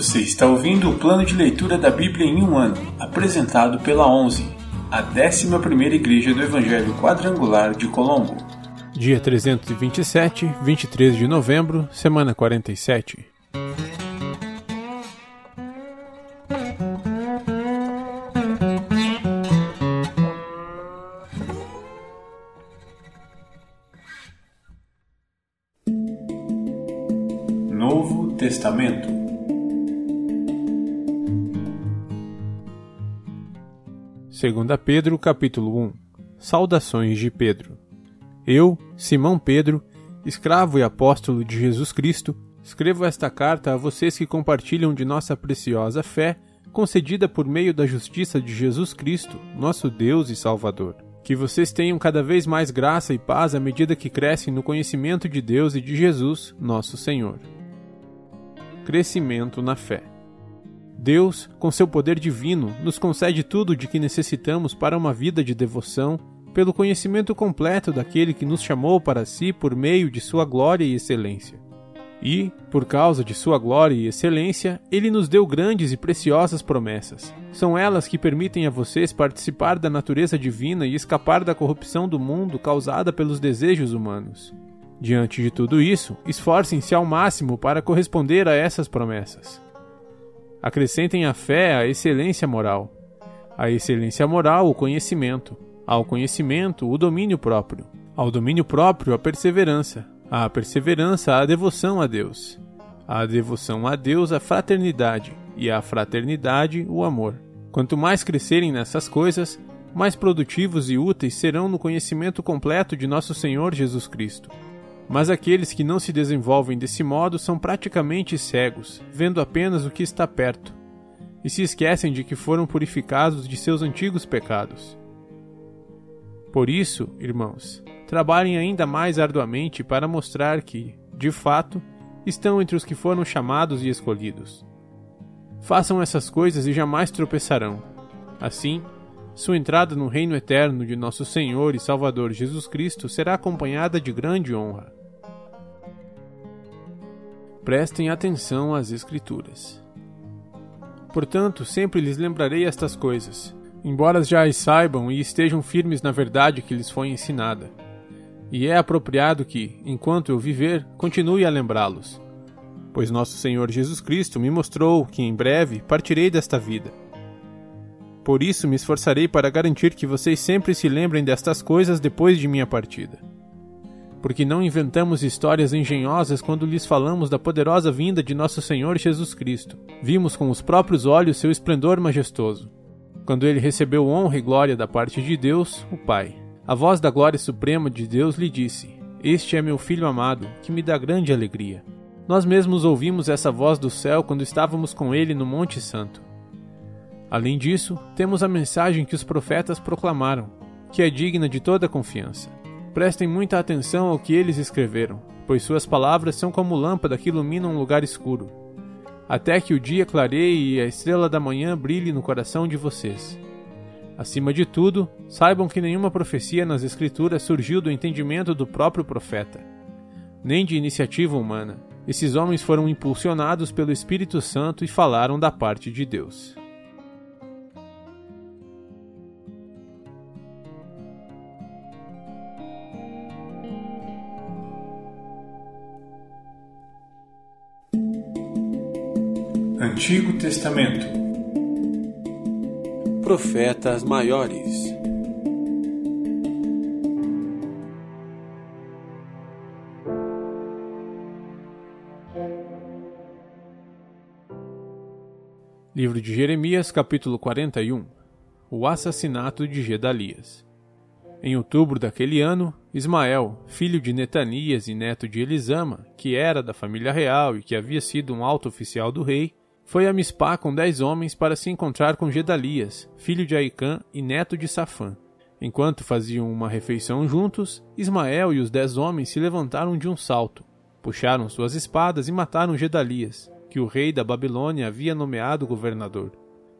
Você está ouvindo o plano de leitura da Bíblia em um ano, apresentado pela 11, a 11 Igreja do Evangelho Quadrangular de Colombo. Dia 327, 23 de novembro, semana 47. Novo Testamento Segunda Pedro, capítulo 1. Saudações de Pedro. Eu, Simão Pedro, escravo e apóstolo de Jesus Cristo, escrevo esta carta a vocês que compartilham de nossa preciosa fé, concedida por meio da justiça de Jesus Cristo, nosso Deus e Salvador. Que vocês tenham cada vez mais graça e paz à medida que crescem no conhecimento de Deus e de Jesus, nosso Senhor. Crescimento na fé. Deus, com seu poder divino, nos concede tudo de que necessitamos para uma vida de devoção, pelo conhecimento completo daquele que nos chamou para si por meio de sua glória e excelência. E, por causa de sua glória e excelência, ele nos deu grandes e preciosas promessas. São elas que permitem a vocês participar da natureza divina e escapar da corrupção do mundo causada pelos desejos humanos. Diante de tudo isso, esforcem-se ao máximo para corresponder a essas promessas. Acrescentem à fé a excelência moral, à excelência moral o conhecimento, ao conhecimento o domínio próprio, ao domínio próprio a perseverança, à perseverança a devoção a Deus, à devoção a Deus a fraternidade. E à fraternidade o amor. Quanto mais crescerem nessas coisas, mais produtivos e úteis serão no conhecimento completo de nosso Senhor Jesus Cristo. Mas aqueles que não se desenvolvem desse modo são praticamente cegos, vendo apenas o que está perto, e se esquecem de que foram purificados de seus antigos pecados. Por isso, irmãos, trabalhem ainda mais arduamente para mostrar que, de fato, estão entre os que foram chamados e escolhidos. Façam essas coisas e jamais tropeçarão. Assim, sua entrada no reino eterno de nosso Senhor e Salvador Jesus Cristo será acompanhada de grande honra prestem atenção às Escrituras. Portanto, sempre lhes lembrarei estas coisas, embora já as saibam e estejam firmes na verdade que lhes foi ensinada. E é apropriado que, enquanto eu viver, continue a lembrá-los. Pois nosso Senhor Jesus Cristo me mostrou que em breve partirei desta vida. Por isso me esforçarei para garantir que vocês sempre se lembrem destas coisas depois de minha partida porque não inventamos histórias engenhosas quando lhes falamos da poderosa vinda de nosso Senhor Jesus Cristo. Vimos com os próprios olhos seu esplendor majestoso. Quando ele recebeu honra e glória da parte de Deus, o Pai. A voz da glória suprema de Deus lhe disse: Este é meu filho amado, que me dá grande alegria. Nós mesmos ouvimos essa voz do céu quando estávamos com ele no Monte Santo. Além disso, temos a mensagem que os profetas proclamaram, que é digna de toda confiança. Prestem muita atenção ao que eles escreveram, pois suas palavras são como lâmpada que ilumina um lugar escuro, até que o dia clareie e a estrela da manhã brilhe no coração de vocês. Acima de tudo, saibam que nenhuma profecia nas Escrituras surgiu do entendimento do próprio profeta, nem de iniciativa humana. Esses homens foram impulsionados pelo Espírito Santo e falaram da parte de Deus. Antigo Testamento. Profetas Maiores. Livro de Jeremias, capítulo 41 O assassinato de Gedalias. Em outubro daquele ano, Ismael, filho de Netanias e neto de Elisama, que era da família real e que havia sido um alto oficial do rei, foi a Mispá com dez homens para se encontrar com Gedalias, filho de Aicã e neto de Safã. Enquanto faziam uma refeição juntos, Ismael e os dez homens se levantaram de um salto, puxaram suas espadas e mataram Gedalias, que o rei da Babilônia havia nomeado governador.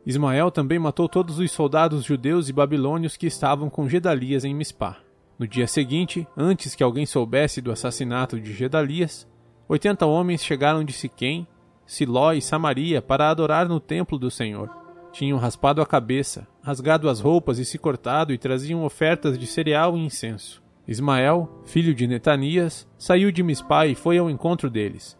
Ismael também matou todos os soldados judeus e babilônios que estavam com Gedalias em Mispá. No dia seguinte, antes que alguém soubesse do assassinato de Gedalias, oitenta homens chegaram de Siquém Siló e Samaria para adorar no templo do Senhor. Tinham raspado a cabeça, rasgado as roupas e se cortado e traziam ofertas de cereal e incenso. Ismael, filho de Netanias, saiu de Mispá e foi ao encontro deles,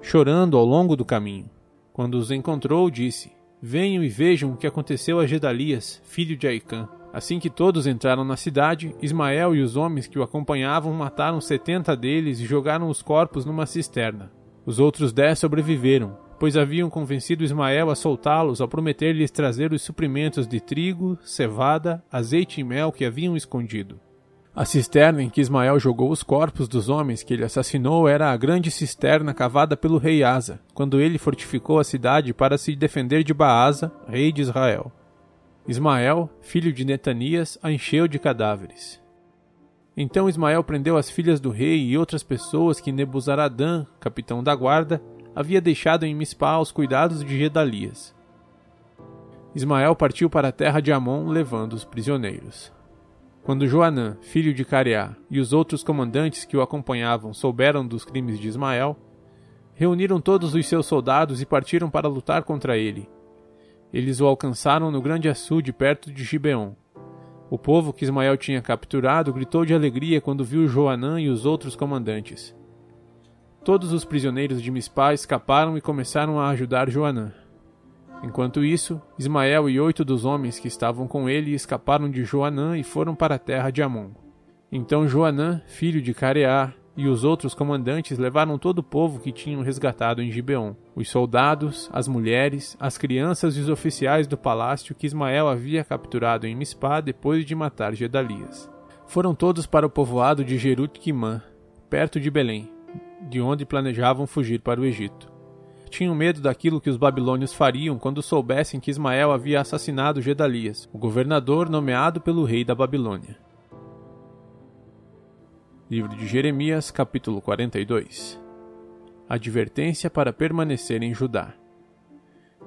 chorando ao longo do caminho. Quando os encontrou, disse: Venham e vejam o que aconteceu a Gedalias, filho de Aicã. Assim que todos entraram na cidade, Ismael e os homens que o acompanhavam mataram setenta deles e jogaram os corpos numa cisterna. Os outros dez sobreviveram, pois haviam convencido Ismael a soltá-los ao prometer-lhes trazer os suprimentos de trigo, cevada, azeite e mel que haviam escondido. A cisterna em que Ismael jogou os corpos dos homens que ele assassinou era a grande cisterna cavada pelo rei Asa, quando ele fortificou a cidade para se defender de Baasa, rei de Israel. Ismael, filho de Netanias, a encheu de cadáveres. Então Ismael prendeu as filhas do rei e outras pessoas que Nebuzaradã, capitão da guarda, havia deixado em Mispá aos cuidados de Gedalias. Ismael partiu para a terra de Amon levando os prisioneiros. Quando Joanã, filho de Careá, e os outros comandantes que o acompanhavam souberam dos crimes de Ismael, reuniram todos os seus soldados e partiram para lutar contra ele. Eles o alcançaram no grande açude perto de Gibeon. O povo que Ismael tinha capturado gritou de alegria quando viu Joanã e os outros comandantes. Todos os prisioneiros de Mispá escaparam e começaram a ajudar Joanã. Enquanto isso, Ismael e oito dos homens que estavam com ele escaparam de Joanã e foram para a terra de Amon. Então Joanã, filho de Careá, e os outros comandantes levaram todo o povo que tinham resgatado em Gibeon, os soldados, as mulheres, as crianças e os oficiais do palácio que Ismael havia capturado em Mispá depois de matar Gedalias. Foram todos para o povoado de Jerut-Quimã, perto de Belém, de onde planejavam fugir para o Egito tinham medo daquilo que os babilônios fariam quando soubessem que Ismael havia assassinado Gedalias, o governador nomeado pelo rei da Babilônia. Livro de Jeremias, capítulo 42 Advertência para permanecer em Judá.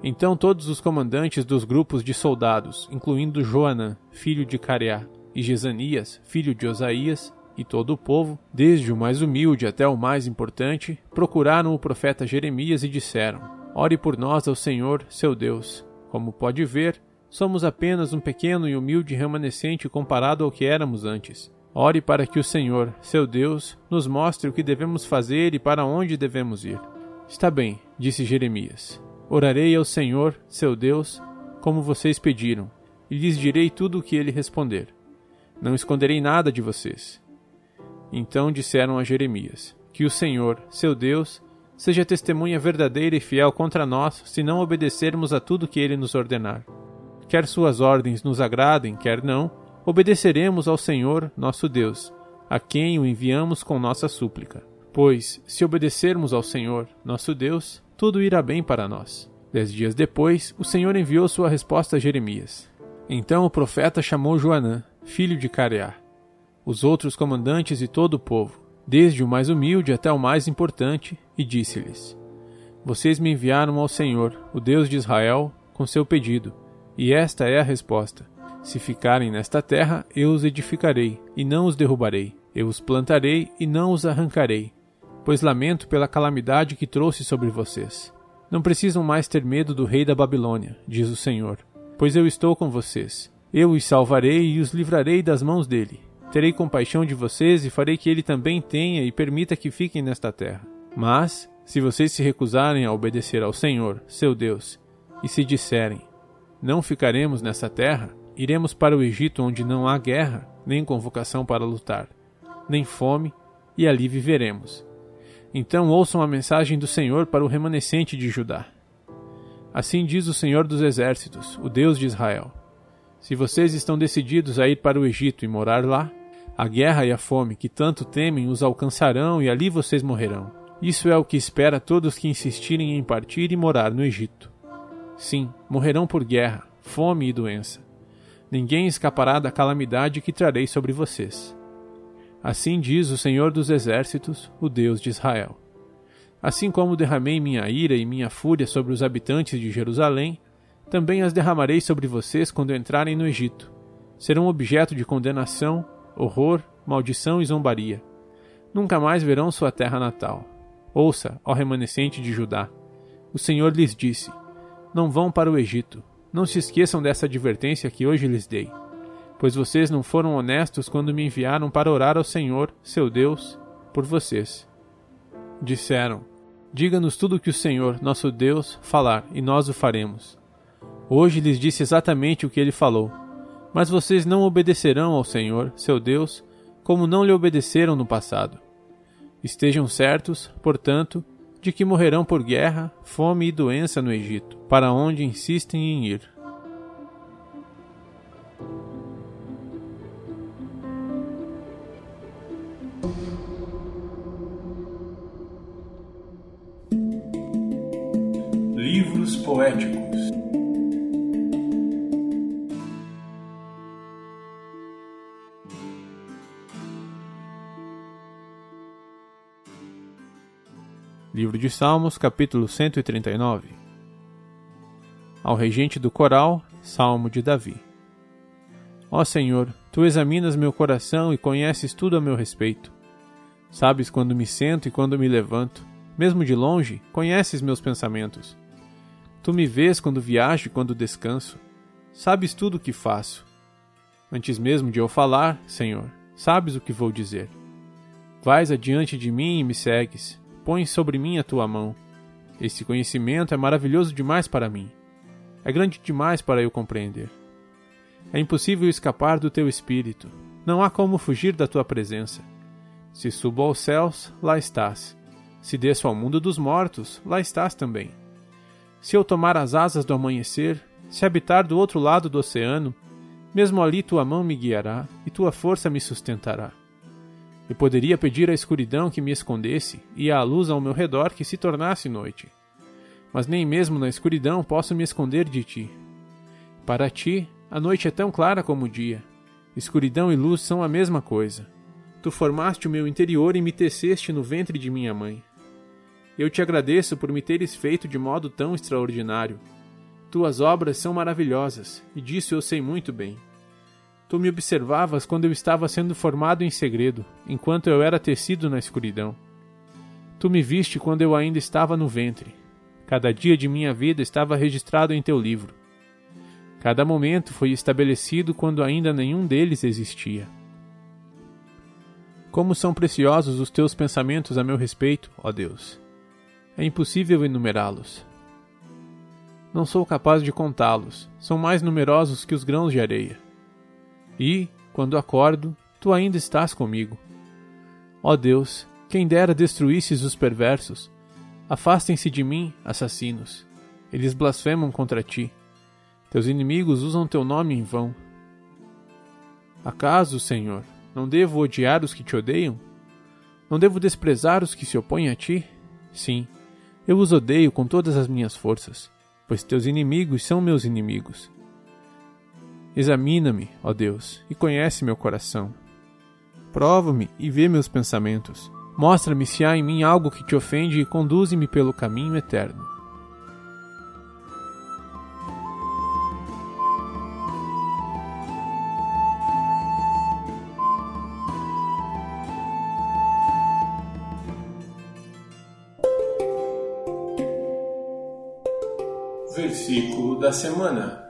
Então todos os comandantes dos grupos de soldados, incluindo Joanã, filho de Careá, e Jezanias, filho de Osaías, e todo o povo, desde o mais humilde até o mais importante, procuraram o profeta Jeremias e disseram: Ore por nós ao Senhor, seu Deus. Como pode ver, somos apenas um pequeno e humilde remanescente comparado ao que éramos antes. Ore para que o Senhor, seu Deus, nos mostre o que devemos fazer e para onde devemos ir. Está bem, disse Jeremias. Orarei ao Senhor, seu Deus, como vocês pediram, e lhes direi tudo o que ele responder. Não esconderei nada de vocês. Então disseram a Jeremias: Que o Senhor, seu Deus, seja testemunha verdadeira e fiel contra nós, se não obedecermos a tudo que ele nos ordenar. Quer suas ordens nos agradem, quer não, obedeceremos ao Senhor, nosso Deus, a quem o enviamos com nossa súplica. Pois, se obedecermos ao Senhor, nosso Deus, tudo irá bem para nós. Dez dias depois, o Senhor enviou sua resposta a Jeremias. Então o profeta chamou Joanã, filho de Careá, os outros comandantes e todo o povo, desde o mais humilde até o mais importante, e disse-lhes: Vocês me enviaram ao Senhor, o Deus de Israel, com seu pedido, e esta é a resposta: Se ficarem nesta terra, eu os edificarei, e não os derrubarei. Eu os plantarei e não os arrancarei, pois lamento pela calamidade que trouxe sobre vocês. Não precisam mais ter medo do rei da Babilônia, diz o Senhor, pois eu estou com vocês. Eu os salvarei e os livrarei das mãos dele Terei compaixão de vocês e farei que ele também tenha e permita que fiquem nesta terra. Mas, se vocês se recusarem a obedecer ao Senhor, seu Deus, e se disserem: Não ficaremos nessa terra, iremos para o Egito onde não há guerra, nem convocação para lutar, nem fome, e ali viveremos. Então ouçam a mensagem do Senhor para o remanescente de Judá. Assim diz o Senhor dos Exércitos, o Deus de Israel: Se vocês estão decididos a ir para o Egito e morar lá, a guerra e a fome que tanto temem os alcançarão e ali vocês morrerão. Isso é o que espera todos que insistirem em partir e morar no Egito. Sim, morrerão por guerra, fome e doença. Ninguém escapará da calamidade que trarei sobre vocês. Assim diz o Senhor dos Exércitos, o Deus de Israel. Assim como derramei minha ira e minha fúria sobre os habitantes de Jerusalém, também as derramarei sobre vocês quando entrarem no Egito. Serão objeto de condenação horror, maldição e zombaria. Nunca mais verão sua terra natal. Ouça, ó remanescente de Judá. o Senhor lhes disse: Não vão para o Egito. Não se esqueçam dessa advertência que hoje lhes dei, pois vocês não foram honestos quando me enviaram para orar ao Senhor, seu Deus, por vocês. Disseram: Diga-nos tudo o que o Senhor, nosso Deus, falar, e nós o faremos. Hoje lhes disse exatamente o que ele falou. Mas vocês não obedecerão ao Senhor, seu Deus, como não lhe obedeceram no passado. Estejam certos, portanto, de que morrerão por guerra, fome e doença no Egito, para onde insistem em ir. Livros poéticos Livro de Salmos, capítulo 139 Ao regente do coral, Salmo de Davi Ó Senhor, Tu examinas meu coração e conheces tudo a meu respeito. Sabes quando me sento e quando me levanto. Mesmo de longe, conheces meus pensamentos. Tu me vês quando viajo e quando descanso. Sabes tudo o que faço. Antes mesmo de eu falar, Senhor, sabes o que vou dizer. Vais adiante de mim e me segues põe sobre mim a tua mão. Esse conhecimento é maravilhoso demais para mim. É grande demais para eu compreender. É impossível escapar do teu espírito. Não há como fugir da tua presença. Se subo aos céus, lá estás. Se desço ao mundo dos mortos, lá estás também. Se eu tomar as asas do amanhecer, se habitar do outro lado do oceano, mesmo ali tua mão me guiará e tua força me sustentará. Eu poderia pedir à escuridão que me escondesse e à luz ao meu redor que se tornasse noite. Mas nem mesmo na escuridão posso me esconder de ti. Para ti, a noite é tão clara como o dia. Escuridão e luz são a mesma coisa. Tu formaste o meu interior e me teceste no ventre de minha mãe. Eu te agradeço por me teres feito de modo tão extraordinário. Tuas obras são maravilhosas, e disso eu sei muito bem. Tu me observavas quando eu estava sendo formado em segredo, enquanto eu era tecido na escuridão. Tu me viste quando eu ainda estava no ventre. Cada dia de minha vida estava registrado em teu livro. Cada momento foi estabelecido quando ainda nenhum deles existia. Como são preciosos os teus pensamentos a meu respeito, ó Deus! É impossível enumerá-los. Não sou capaz de contá-los, são mais numerosos que os grãos de areia e, quando acordo, tu ainda estás comigo. Ó Deus, quem dera destruísses os perversos. Afastem-se de mim, assassinos. Eles blasfemam contra ti. Teus inimigos usam teu nome em vão. Acaso, Senhor, não devo odiar os que te odeiam? Não devo desprezar os que se opõem a ti? Sim, eu os odeio com todas as minhas forças, pois teus inimigos são meus inimigos. Examina-me, ó Deus, e conhece meu coração. Prova-me e vê meus pensamentos. Mostra-me se há em mim algo que te ofende e conduze-me pelo caminho eterno. Versículo da semana.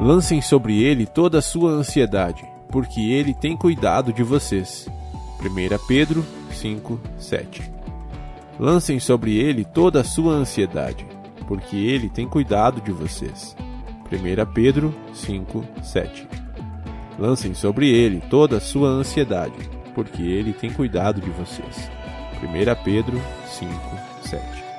Lancem sobre ele toda a sua ansiedade, porque ele tem cuidado de vocês. 1 Pedro 5, 7 Lancem sobre ele toda a sua ansiedade, porque ele tem cuidado de vocês. 1 Pedro 5, 7 Lancem sobre ele toda a sua ansiedade, porque ele tem cuidado de vocês. 1 Pedro 5, 7